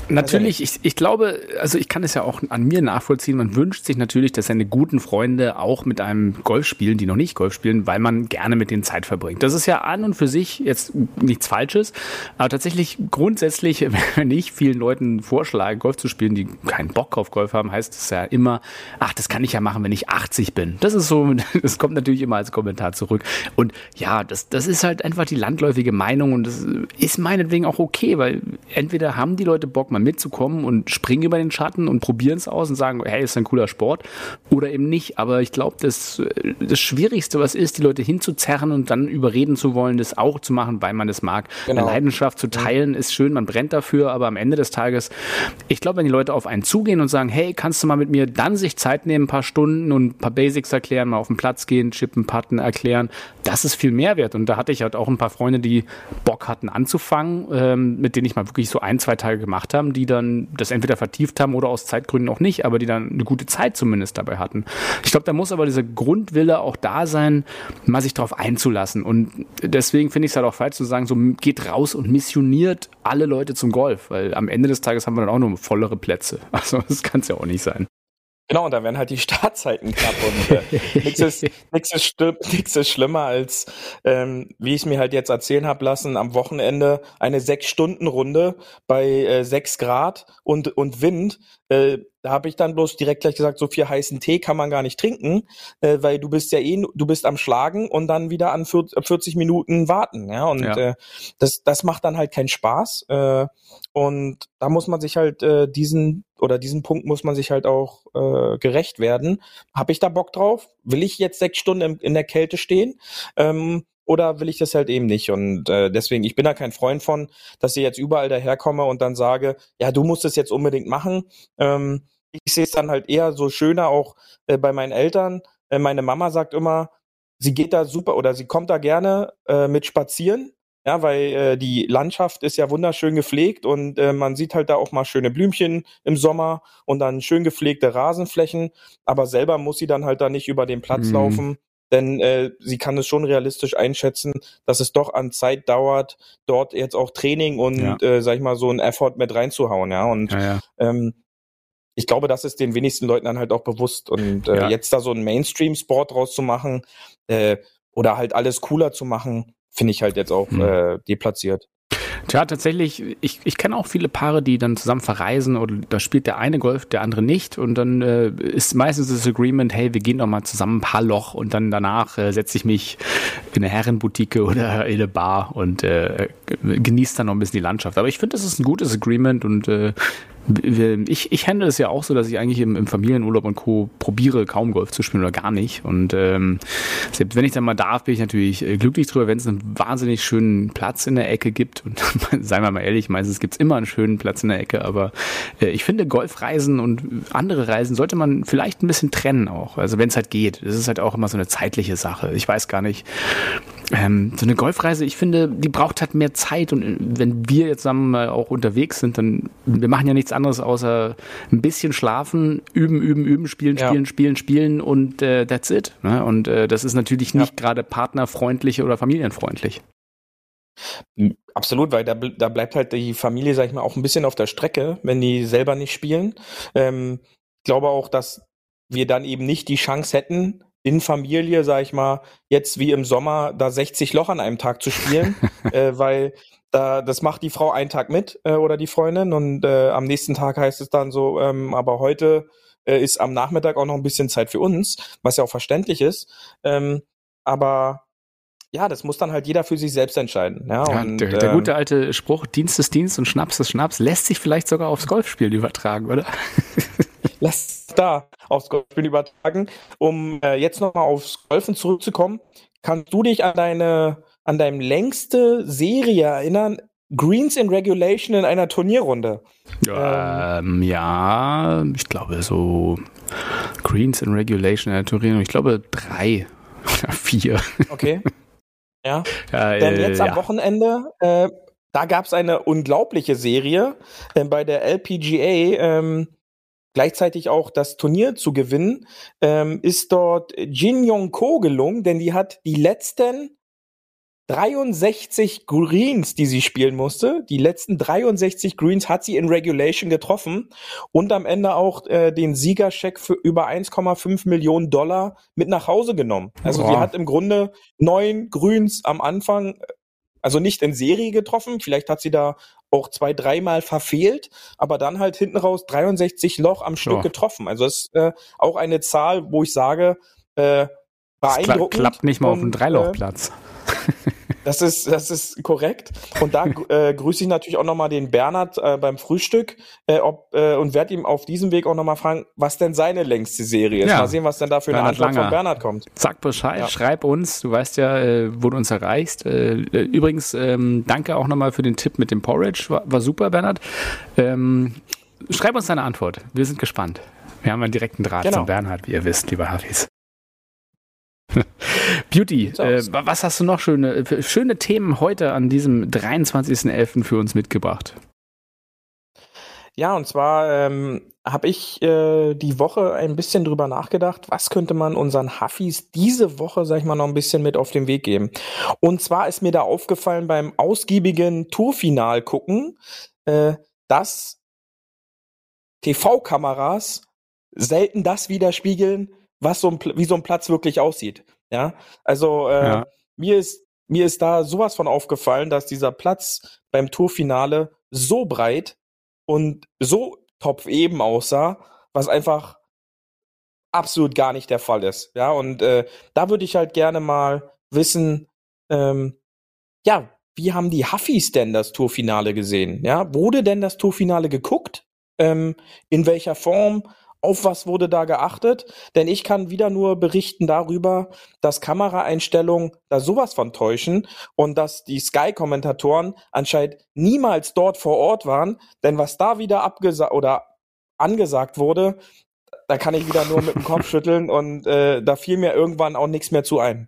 Natürlich, ich, ich glaube, also ich kann es ja auch an mir nachvollziehen. Man wünscht sich natürlich, dass seine guten Freunde auch mit einem Golf spielen, die noch nicht Golf spielen, weil man gerne mit denen Zeit verbringt. Das ist ja an und für sich jetzt nichts Falsches. Aber tatsächlich grundsätzlich, wenn ich vielen Leuten vorschlage, Golf zu spielen, die keinen Bock auf Golf haben, heißt es ja immer, ach, das kann ich ja machen, wenn ich 80 bin. Das ist so, das kommt natürlich immer als Kommentar zurück. Und ja, das, das ist halt einfach die landläufige Meinung und das ist meinetwegen auch okay, weil entweder haben die Leute Bock, mal mitzukommen und springen über den Schatten und probieren es aus und sagen, hey, ist ein cooler Sport oder eben nicht. Aber ich glaube, das, das Schwierigste, was ist, die Leute hinzuzerren und dann überreden zu wollen, das auch zu machen, weil man es mag. Genau. Eine Leidenschaft zu teilen ist schön, man brennt dafür, aber am Ende des Tages, ich glaube, wenn die Leute auf einen zugehen und sagen, hey, kannst du mal mit mir dann sich Zeit nehmen, ein paar Stunden und ein paar Basics erklären, mal auf den Platz gehen, Chippen, Patten erklären, das ist viel Mehrwert. Und da hatte ich halt auch ein paar Freunde, die Bock hatten anzufangen, ähm, mit denen ich mal wirklich so ein, zwei Tage gemacht gemacht haben, die dann das entweder vertieft haben oder aus Zeitgründen auch nicht, aber die dann eine gute Zeit zumindest dabei hatten. Ich glaube, da muss aber dieser Grundwille auch da sein, mal sich darauf einzulassen. Und deswegen finde ich es halt auch falsch zu sagen, so geht raus und missioniert alle Leute zum Golf, weil am Ende des Tages haben wir dann auch nur vollere Plätze. Also das kann es ja auch nicht sein. Genau, und da werden halt die Startzeiten knapp und äh, nichts ist, nix ist, nix ist schlimmer als, ähm, wie ich mir halt jetzt erzählen habe lassen, am Wochenende eine Sechs-Stunden-Runde bei äh, sechs Grad und, und Wind. Äh, Da habe ich dann bloß direkt gleich gesagt, so viel heißen Tee kann man gar nicht trinken, äh, weil du bist ja eh, du bist am Schlagen und dann wieder an 40 Minuten warten. Ja, und ja. Äh, das, das macht dann halt keinen Spaß. Äh, und da muss man sich halt äh, diesen oder diesen Punkt muss man sich halt auch äh, gerecht werden. Habe ich da Bock drauf? Will ich jetzt sechs Stunden in, in der Kälte stehen? Ähm, oder will ich das halt eben nicht? Und äh, deswegen, ich bin da kein Freund von, dass ich jetzt überall daherkomme und dann sage, ja, du musst es jetzt unbedingt machen. Ähm, ich sehe es dann halt eher so schöner auch äh, bei meinen Eltern. Äh, meine Mama sagt immer, sie geht da super oder sie kommt da gerne äh, mit spazieren. Ja, weil äh, die Landschaft ist ja wunderschön gepflegt und äh, man sieht halt da auch mal schöne Blümchen im Sommer und dann schön gepflegte Rasenflächen. Aber selber muss sie dann halt da nicht über den Platz mhm. laufen denn äh, sie kann es schon realistisch einschätzen, dass es doch an Zeit dauert, dort jetzt auch Training und, ja. äh, sag ich mal, so ein Effort mit reinzuhauen, ja. Und ja, ja. Ähm, ich glaube, das ist den wenigsten Leuten dann halt auch bewusst. Und äh, jetzt da so einen Mainstream-Sport draus zu machen äh, oder halt alles cooler zu machen, finde ich halt jetzt auch mhm. äh, deplatziert. Tja, tatsächlich, ich, ich kenne auch viele Paare, die dann zusammen verreisen oder da spielt der eine Golf, der andere nicht und dann äh, ist meistens das Agreement, hey, wir gehen doch mal zusammen ein paar Loch und dann danach äh, setze ich mich in eine Herrenboutique oder in eine Bar und äh, genieße dann noch ein bisschen die Landschaft. Aber ich finde, das ist ein gutes Agreement und äh, ich, ich handle es ja auch so, dass ich eigentlich im, im, Familienurlaub und Co. probiere, kaum Golf zu spielen oder gar nicht. Und ähm, selbst wenn ich dann mal darf, bin ich natürlich äh, glücklich drüber, wenn es einen wahnsinnig schönen Platz in der Ecke gibt. Und seien wir mal ehrlich, meistens gibt es immer einen schönen Platz in der Ecke. Aber äh, ich finde, Golfreisen und andere Reisen sollte man vielleicht ein bisschen trennen auch. Also wenn es halt geht. Das ist halt auch immer so eine zeitliche Sache. Ich weiß gar nicht. Ähm, so eine Golfreise, ich finde, die braucht halt mehr Zeit. Und äh, wenn wir jetzt zusammen mal auch unterwegs sind, dann, wir machen ja nichts anderes außer ein bisschen schlafen, üben, üben, üben, spielen, ja. spielen, spielen, spielen und äh, that's it. Ne? Und äh, das ist natürlich nicht ja. gerade partnerfreundlich oder familienfreundlich. Absolut, weil da, da bleibt halt die Familie, sag ich mal, auch ein bisschen auf der Strecke, wenn die selber nicht spielen. Ähm, ich glaube auch, dass wir dann eben nicht die Chance hätten, in Familie, sag ich mal, jetzt wie im Sommer da 60 Loch an einem Tag zu spielen, äh, weil da, das macht die Frau einen Tag mit äh, oder die Freundin und äh, am nächsten Tag heißt es dann so, ähm, aber heute äh, ist am Nachmittag auch noch ein bisschen Zeit für uns, was ja auch verständlich ist. Ähm, aber ja, das muss dann halt jeder für sich selbst entscheiden. Ja, ja und, der, der ähm, gute alte Spruch, Dienst ist Dienst und Schnaps ist Schnaps, lässt sich vielleicht sogar aufs Golfspiel übertragen, oder? Lass da aufs Golfspiel übertragen. Um äh, jetzt nochmal aufs Golfen zurückzukommen, kannst du dich an deine an deinem längste Serie erinnern? Greens in Regulation in einer Turnierrunde. Ja, ähm, ja, ich glaube so Greens in Regulation in einer Turnierrunde. Ich glaube drei oder vier. Okay. Ja. ja Denn jetzt äh, am Wochenende, äh, da gab es eine unglaubliche Serie äh, bei der LPGA. Ähm, gleichzeitig auch das Turnier zu gewinnen, ähm, ist dort Jin Yong Ko gelungen, denn die hat die letzten 63 Greens, die sie spielen musste. Die letzten 63 Greens hat sie in Regulation getroffen und am Ende auch äh, den Siegerscheck für über 1,5 Millionen Dollar mit nach Hause genommen. Also sie hat im Grunde neun Greens am Anfang, also nicht in Serie getroffen. Vielleicht hat sie da auch zwei, dreimal verfehlt, aber dann halt hinten raus 63 Loch am Stück oh. getroffen. Also das ist äh, auch eine Zahl, wo ich sage, äh, beeindruckend. Das klappt nicht mal auf dem äh, Dreilochplatz. Das ist, das ist korrekt. Und da äh, grüße ich natürlich auch nochmal den Bernhard äh, beim Frühstück äh, ob, äh, und werde ihm auf diesem Weg auch nochmal fragen, was denn seine längste Serie ist. Ja. Mal sehen, was denn da für Bernhard eine Antwort Langer. von Bernhard kommt. Sag Bescheid, ja. schreib uns. Du weißt ja, äh, wo du uns erreichst. Äh, übrigens, ähm, danke auch nochmal für den Tipp mit dem Porridge. War, war super, Bernhard. Ähm, schreib uns deine Antwort. Wir sind gespannt. Wir haben einen direkten Draht genau. zum Bernhard, wie ihr wisst, lieber Hafis. Beauty, äh, was hast du noch schöne, schöne Themen heute an diesem 23.11. für uns mitgebracht? Ja, und zwar ähm, habe ich äh, die Woche ein bisschen drüber nachgedacht, was könnte man unseren Huffis diese Woche, sag ich mal, noch ein bisschen mit auf den Weg geben. Und zwar ist mir da aufgefallen beim ausgiebigen Tourfinal gucken, äh, dass TV-Kameras selten das widerspiegeln, was so ein, wie so ein Platz wirklich aussieht. Ja, also äh, ja. mir ist mir ist da sowas von aufgefallen, dass dieser Platz beim Tourfinale so breit und so top eben aussah, was einfach absolut gar nicht der Fall ist. Ja, und äh, da würde ich halt gerne mal wissen, ähm, ja, wie haben die Huffis denn das Tourfinale gesehen? Ja, wurde denn das Tourfinale geguckt? Ähm, in welcher Form? Auf was wurde da geachtet? Denn ich kann wieder nur berichten darüber, dass Kameraeinstellungen da sowas von täuschen und dass die Sky-Kommentatoren anscheinend niemals dort vor Ort waren. Denn was da wieder abgesagt oder angesagt wurde, da kann ich wieder nur mit dem Kopf schütteln und äh, da fiel mir irgendwann auch nichts mehr zu ein.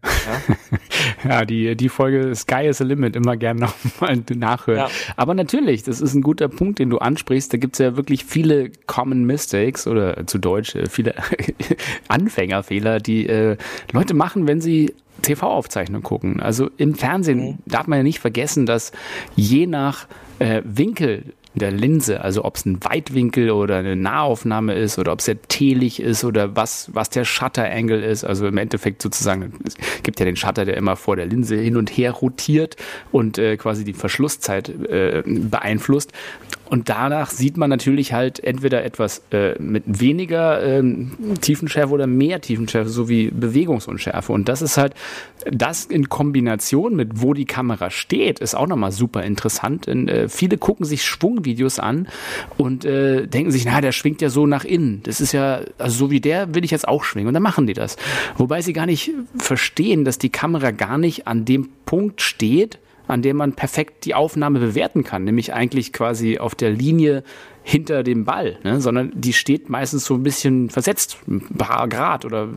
Ja, ja die, die Folge Sky is a Limit immer gerne nochmal nachhören. Ja. Aber natürlich, das ist ein guter Punkt, den du ansprichst. Da gibt's ja wirklich viele Common Mistakes oder zu Deutsch äh, viele Anfängerfehler, die äh, Leute machen, wenn sie TV-Aufzeichnungen gucken. Also im Fernsehen mhm. darf man ja nicht vergessen, dass je nach äh, Winkel der Linse, also ob es ein Weitwinkel oder eine Nahaufnahme ist oder ob es sehr telig ist oder was, was der Shutter-Angle ist. Also im Endeffekt sozusagen, es gibt ja den Shutter, der immer vor der Linse hin und her rotiert und äh, quasi die Verschlusszeit äh, beeinflusst. Und danach sieht man natürlich halt entweder etwas äh, mit weniger äh, Tiefenschärfe oder mehr Tiefenschärfe sowie Bewegungsunschärfe. Und das ist halt, das in Kombination mit wo die Kamera steht, ist auch nochmal super interessant. Denn, äh, viele gucken sich Schwung Videos an und äh, denken sich, na, der schwingt ja so nach innen. Das ist ja, also so wie der will ich jetzt auch schwingen. Und dann machen die das. Wobei sie gar nicht verstehen, dass die Kamera gar nicht an dem Punkt steht, an dem man perfekt die Aufnahme bewerten kann, nämlich eigentlich quasi auf der Linie hinter dem Ball, ne? sondern die steht meistens so ein bisschen versetzt, ein paar Grad oder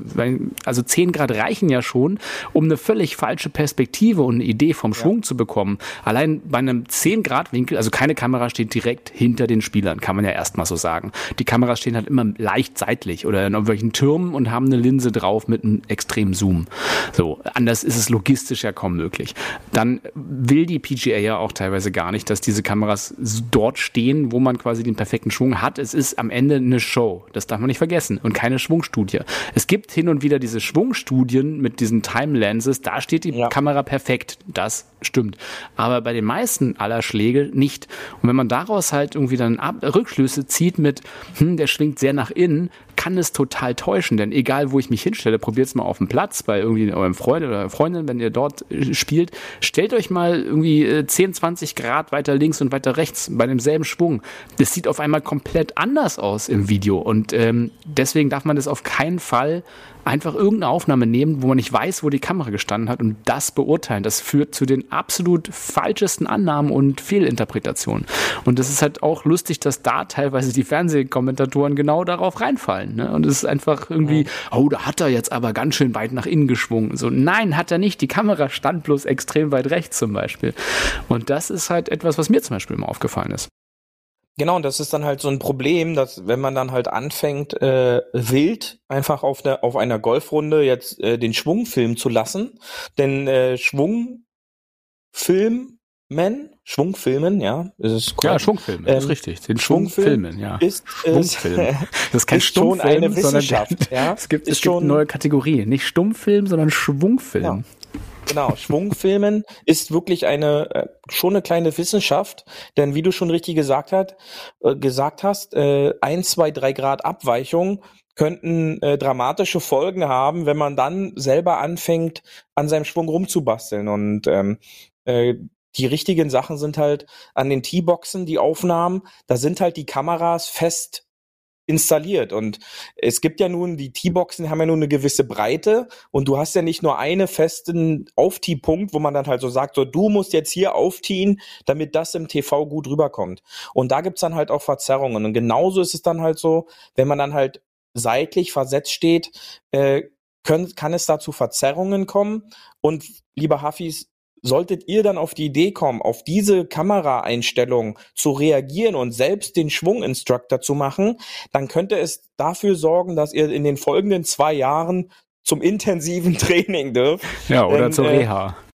also zehn Grad reichen ja schon, um eine völlig falsche Perspektive und eine Idee vom Schwung ja. zu bekommen. Allein bei einem zehn Grad Winkel, also keine Kamera steht direkt hinter den Spielern, kann man ja erstmal so sagen. Die Kameras stehen halt immer leicht seitlich oder in irgendwelchen Türmen und haben eine Linse drauf mit einem extremen Zoom. So, anders ist es logistisch ja kaum möglich. Dann will die PGA ja auch teilweise gar nicht, dass diese Kameras dort stehen, wo man quasi den perfekten Schwung hat. Es ist am Ende eine Show. Das darf man nicht vergessen. Und keine Schwungstudie. Es gibt hin und wieder diese Schwungstudien mit diesen Time Lenses. Da steht die ja. Kamera perfekt. Das stimmt. Aber bei den meisten aller Schläge nicht. Und wenn man daraus halt irgendwie dann Ab Rückschlüsse zieht mit, hm, der schwingt sehr nach innen, kann es total täuschen, denn egal wo ich mich hinstelle, probiert es mal auf dem Platz bei irgendwie eurem Freund oder Freundin, wenn ihr dort äh, spielt, stellt euch mal irgendwie 10, äh, 20 Grad weiter links und weiter rechts bei demselben Schwung. Das sieht auf einmal komplett anders aus im Video und ähm, deswegen darf man das auf keinen Fall einfach irgendeine Aufnahme nehmen, wo man nicht weiß, wo die Kamera gestanden hat und das beurteilen. Das führt zu den absolut falschesten Annahmen und Fehlinterpretationen. Und das ist halt auch lustig, dass da teilweise die Fernsehkommentatoren genau darauf reinfallen. Ne? Und es ist einfach irgendwie, oh, da hat er jetzt aber ganz schön weit nach innen geschwungen. So, nein, hat er nicht. Die Kamera stand bloß extrem weit rechts zum Beispiel. Und das ist halt etwas, was mir zum Beispiel immer aufgefallen ist. Genau, und das ist dann halt so ein Problem, dass wenn man dann halt anfängt, äh, wild einfach auf, der, auf einer Golfrunde jetzt äh, den Schwung filmen zu lassen, denn äh, Schwungfilmen, Schwungfilmen, ja, ist es korrekt. Ja, Schwungfilmen, ähm, ist richtig. Den Schwungfilmen, ja. Ist, Schwungfilm. das ist kein ist Stummfilm, schon eine Wissenschaft. ja? Es gibt, es gibt eine neue Kategorie, nicht Stummfilm, sondern Schwungfilm. Ja. Genau, Schwungfilmen ist wirklich eine äh, schon eine kleine Wissenschaft, denn wie du schon richtig gesagt hat, äh, gesagt hast, äh, ein, zwei, drei Grad Abweichung könnten dramatische Folgen haben, wenn man dann selber anfängt, an seinem Schwung rumzubasteln. Und ähm, äh, die richtigen Sachen sind halt an den T-Boxen, die Aufnahmen, da sind halt die Kameras fest installiert. Und es gibt ja nun, die T-Boxen haben ja nun eine gewisse Breite und du hast ja nicht nur einen festen Auftie-Punkt, wo man dann halt so sagt, so du musst jetzt hier auftiehen, damit das im TV gut rüberkommt. Und da gibt's dann halt auch Verzerrungen. Und genauso ist es dann halt so, wenn man dann halt seitlich versetzt steht, äh, können, kann es da zu Verzerrungen kommen. Und lieber Hafis, Solltet ihr dann auf die Idee kommen, auf diese Kameraeinstellung zu reagieren und selbst den Schwunginstructor zu machen, dann könnte es dafür sorgen, dass ihr in den folgenden zwei Jahren zum intensiven Training dürft. Ja, oder Denn, zur äh, Reha. Äh,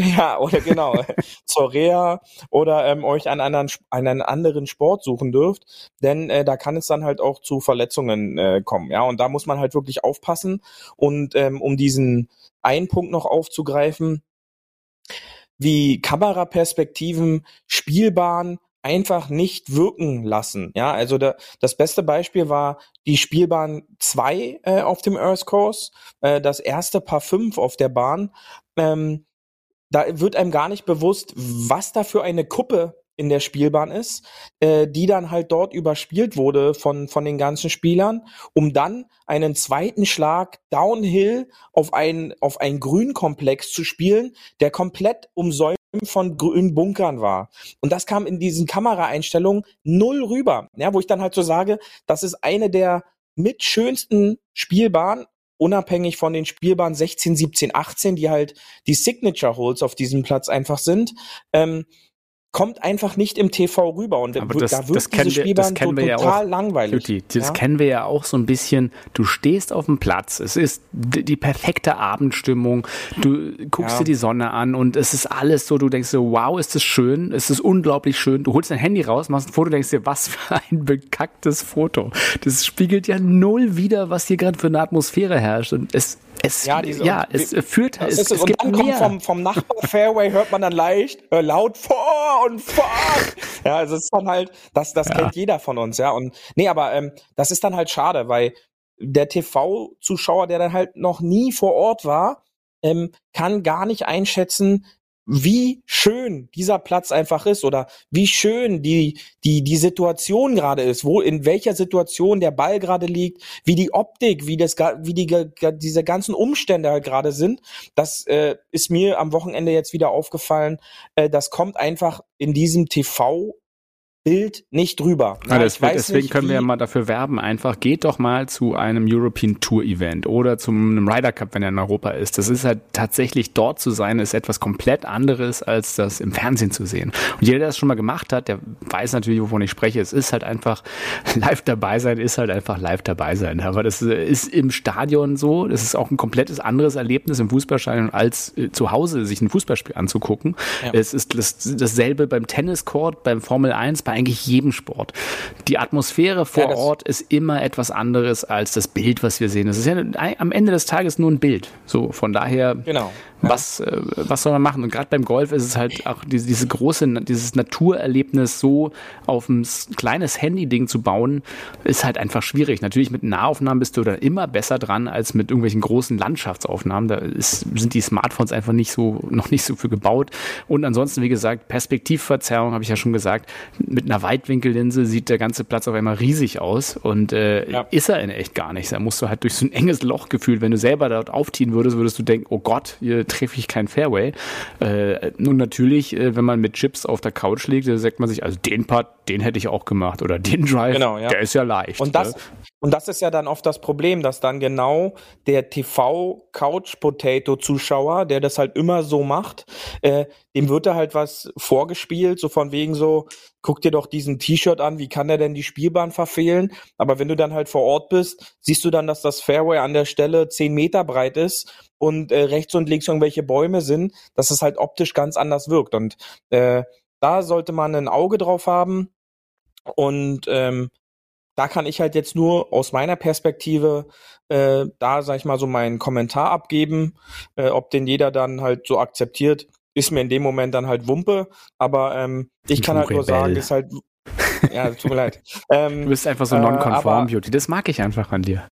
ja, oder genau, zur Reha oder ähm, euch einen anderen, einen anderen Sport suchen dürft, denn äh, da kann es dann halt auch zu Verletzungen äh, kommen, ja, und da muss man halt wirklich aufpassen und ähm, um diesen einen Punkt noch aufzugreifen, wie Kameraperspektiven, Spielbahn einfach nicht wirken lassen. Ja, also da, das beste Beispiel war die Spielbahn 2 äh, auf dem Earth Course, äh, das erste Paar 5 auf der Bahn. Ähm, da wird einem gar nicht bewusst, was da für eine Kuppe in der Spielbahn ist, äh, die dann halt dort überspielt wurde von, von den ganzen Spielern, um dann einen zweiten Schlag downhill auf einen, auf einen Grünkomplex zu spielen, der komplett umsäumt von grünen Bunkern war. Und das kam in diesen Kameraeinstellungen null rüber. Ja, wo ich dann halt so sage, das ist eine der mit schönsten Spielbahnen, unabhängig von den Spielbahnen 16, 17, 18, die halt die Signature Holes auf diesem Platz einfach sind. Ähm, kommt einfach nicht im TV rüber und Aber das, da wird das diese Spielbahn so wir ja total auch. langweilig. Juti, das ja? kennen wir ja auch so ein bisschen. Du stehst auf dem Platz, es ist die, die perfekte Abendstimmung, du guckst Ja. dir die Sonne an und es ist alles so, du denkst so, wow, ist das schön, es ist unglaublich schön. Du holst dein Handy raus, machst ein Foto, denkst dir, was für ein bekacktes Foto. Das spiegelt ja null wieder, was hier gerade für eine Atmosphäre herrscht und es es, Ja, ja, diese- es wir- führt, es, es. es Und gibt dann kommt vom, vom Nachbar-Fairway, hört man dann leicht, äh, laut vor und fuck. Ja, also es ist dann halt, das, das kennt jeder von uns, ja. Und nee, aber ähm, das ist dann halt schade, weil der TV-Zuschauer, der dann halt noch nie vor Ort war, ähm, kann gar nicht einschätzen, wie schön dieser Platz einfach ist oder wie schön die, die, die Situation gerade ist, wo, in welcher Situation der Ball gerade liegt, wie die Optik, wie das, wie die, diese ganzen Umstände halt gerade sind. Das äh, ist mir am Wochenende jetzt wieder aufgefallen. Äh, das kommt einfach in diesem TV Bild nicht drüber. Ja, Ja, deswegen nicht, können wir ja mal dafür werben, einfach geht doch mal zu einem European Tour Event oder zum einem Ryder Cup, wenn er in Europa ist. Das ist halt tatsächlich dort zu sein, ist etwas komplett anderes, als das im Fernsehen zu sehen. Und jeder, der das schon mal gemacht hat, der weiß natürlich, wovon ich spreche. Es ist halt einfach, live dabei sein ist halt einfach live dabei sein. Aber das äh, ist im Stadion so, das ist auch ein komplettes anderes Erlebnis im Fußballstadion, als äh, zu Hause sich ein Fußballspiel anzugucken. Ja. Es ist das, dasselbe beim Tenniscourt, beim Formel 1, bei eigentlich jedem Sport. Die Atmosphäre vor Ja, Ort ist immer etwas anderes als das Bild, was wir sehen. Das ist ja am Ende des Tages nur ein Bild. So, von daher, Genau. was, äh, was soll man machen? Und gerade beim Golf ist es halt auch diese, diese große, dieses Naturerlebnis so auf ein kleines Handy-Ding zu bauen, ist halt einfach schwierig. Natürlich mit Nahaufnahmen bist du da immer besser dran als mit irgendwelchen großen Landschaftsaufnahmen. Da ist, sind die Smartphones einfach nicht so, noch nicht so für gebaut. Und ansonsten, wie gesagt, Perspektivverzerrung, habe ich ja schon gesagt. Mit einer Weitwinkellinse sieht der ganze Platz auf einmal riesig aus und äh, Ja. ist er in echt gar nicht. Da musst du halt durch so ein enges Loch gefühlt, wenn du selber dort aufziehen würdest, würdest du denken, oh Gott, hier treffe ich kein Fairway. Äh, nun natürlich, äh, wenn man mit Chips auf der Couch liegt, da sagt man sich, also den Part, den hätte ich auch gemacht oder den Drive, Genau, ja. der ist ja leicht. Und das, ne? und das ist ja dann oft das Problem, dass dann genau der TV-Couch-Potato-Zuschauer, der das halt immer so macht, äh, dem wird da halt was vorgespielt, so von wegen so, guck dir doch diesen T-Shirt an, wie kann der denn die Spielbahn verfehlen? Aber wenn du dann halt vor Ort bist, siehst du dann, dass das Fairway an der Stelle zehn Meter breit ist und äh, rechts und links irgendwelche Bäume sind, dass es halt optisch ganz anders wirkt. Und äh, da sollte man ein Auge drauf haben. Und ähm, da kann ich halt jetzt nur aus meiner Perspektive äh, da, sag ich mal, so meinen Kommentar abgeben. Äh, ob den jeder dann halt so akzeptiert, ist mir in dem Moment dann halt Wumpe. Aber ähm, ich kann halt nur sagen, ist halt. Ja, tut mir leid. Ähm, Du bist einfach so äh, nonkonform, aber- Beauty. Das mag ich einfach an dir.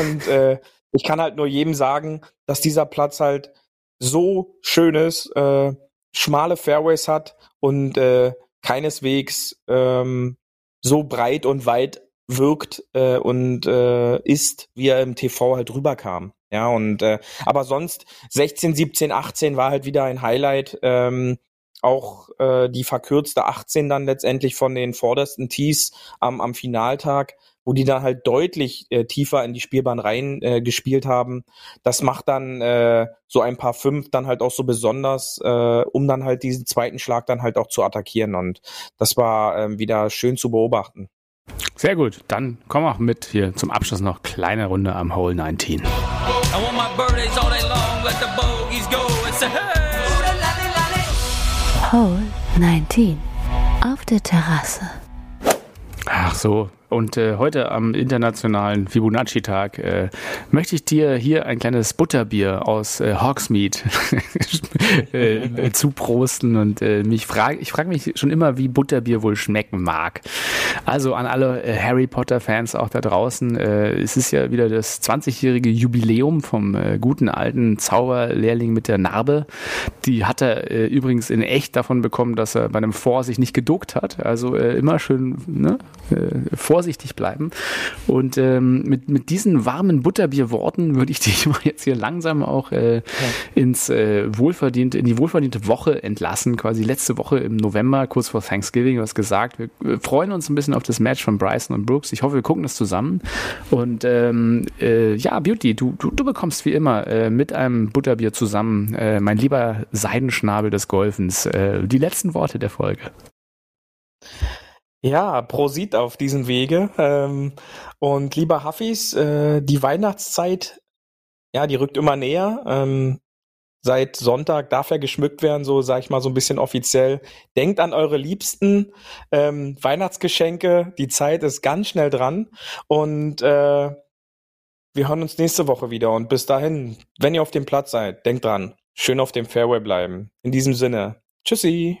Und äh, ich kann halt nur jedem sagen, dass dieser Platz halt so schön ist, äh, schmale Fairways hat und äh, keineswegs ähm, so breit und weit wirkt äh, und äh, ist, wie er im TV halt rüberkam. Ja, und äh, aber sonst 16, 17, 18 war halt wieder ein Highlight. Ähm, auch äh, die verkürzte 18 dann letztendlich von den vordersten Tees am, am Finaltag, wo die dann halt deutlich äh, tiefer in die Spielbahn rein äh, gespielt haben. Das macht dann äh, so ein paar fünf dann halt auch so besonders, äh, um dann halt diesen zweiten Schlag dann halt auch zu attackieren. Und das war ähm, wieder schön zu beobachten. Sehr gut. Dann komm auch mit hier zum Abschluss noch kleine Runde am Hole 19. I want my birthdays all day long, let the bogeys go. It's a hey! Hole 19. Auf der Terrasse. Ach so, und äh, heute am internationalen Fibonacci-Tag äh, möchte ich dir hier ein kleines Butterbier aus äh, Hogsmeade äh, zuprosten und äh, mich frage, ich frage mich schon immer, wie Butterbier wohl schmecken mag. Also an alle äh, Harry Potter-Fans auch da draußen, äh, es ist ja wieder das 20-jährige Jubiläum vom äh, guten alten Zauberlehrling mit der Narbe. Die hat er äh, übrigens in echt davon bekommen, dass er bei einem Vor sich nicht geduckt hat. Also äh, immer schön ne, äh, vorsichtig bleiben. Und ähm, mit, mit diesen warmen Butterbierworten würde ich dich mal jetzt hier langsam auch äh, ins äh, wohlverdiente, in die wohlverdiente Woche entlassen. Quasi letzte Woche im November, kurz vor Thanksgiving, du hast gesagt, wir äh, freuen uns ein bisschen auf das Match von Bryson und Brooks. Ich hoffe, wir gucken das zusammen. Und ähm, äh, ja, Beauty, du, du, du bekommst wie immer äh, mit einem Butterbier zusammen, äh, mein lieber Seidenschnabel des Golfens, äh, die letzten Worte der Folge. Ja, Prosit auf diesem Wege. Ähm, und lieber Huffis, äh, die Weihnachtszeit, ja, die rückt immer näher. Ähm, seit Sonntag darf er geschmückt werden, so sag ich mal so ein bisschen offiziell. Denkt an eure Liebsten, ähm, Weihnachtsgeschenke, die Zeit ist ganz schnell dran und äh, wir hören uns nächste Woche wieder und bis dahin, wenn ihr auf dem Platz seid, denkt dran, schön auf dem Fairway bleiben. In diesem Sinne, tschüssi.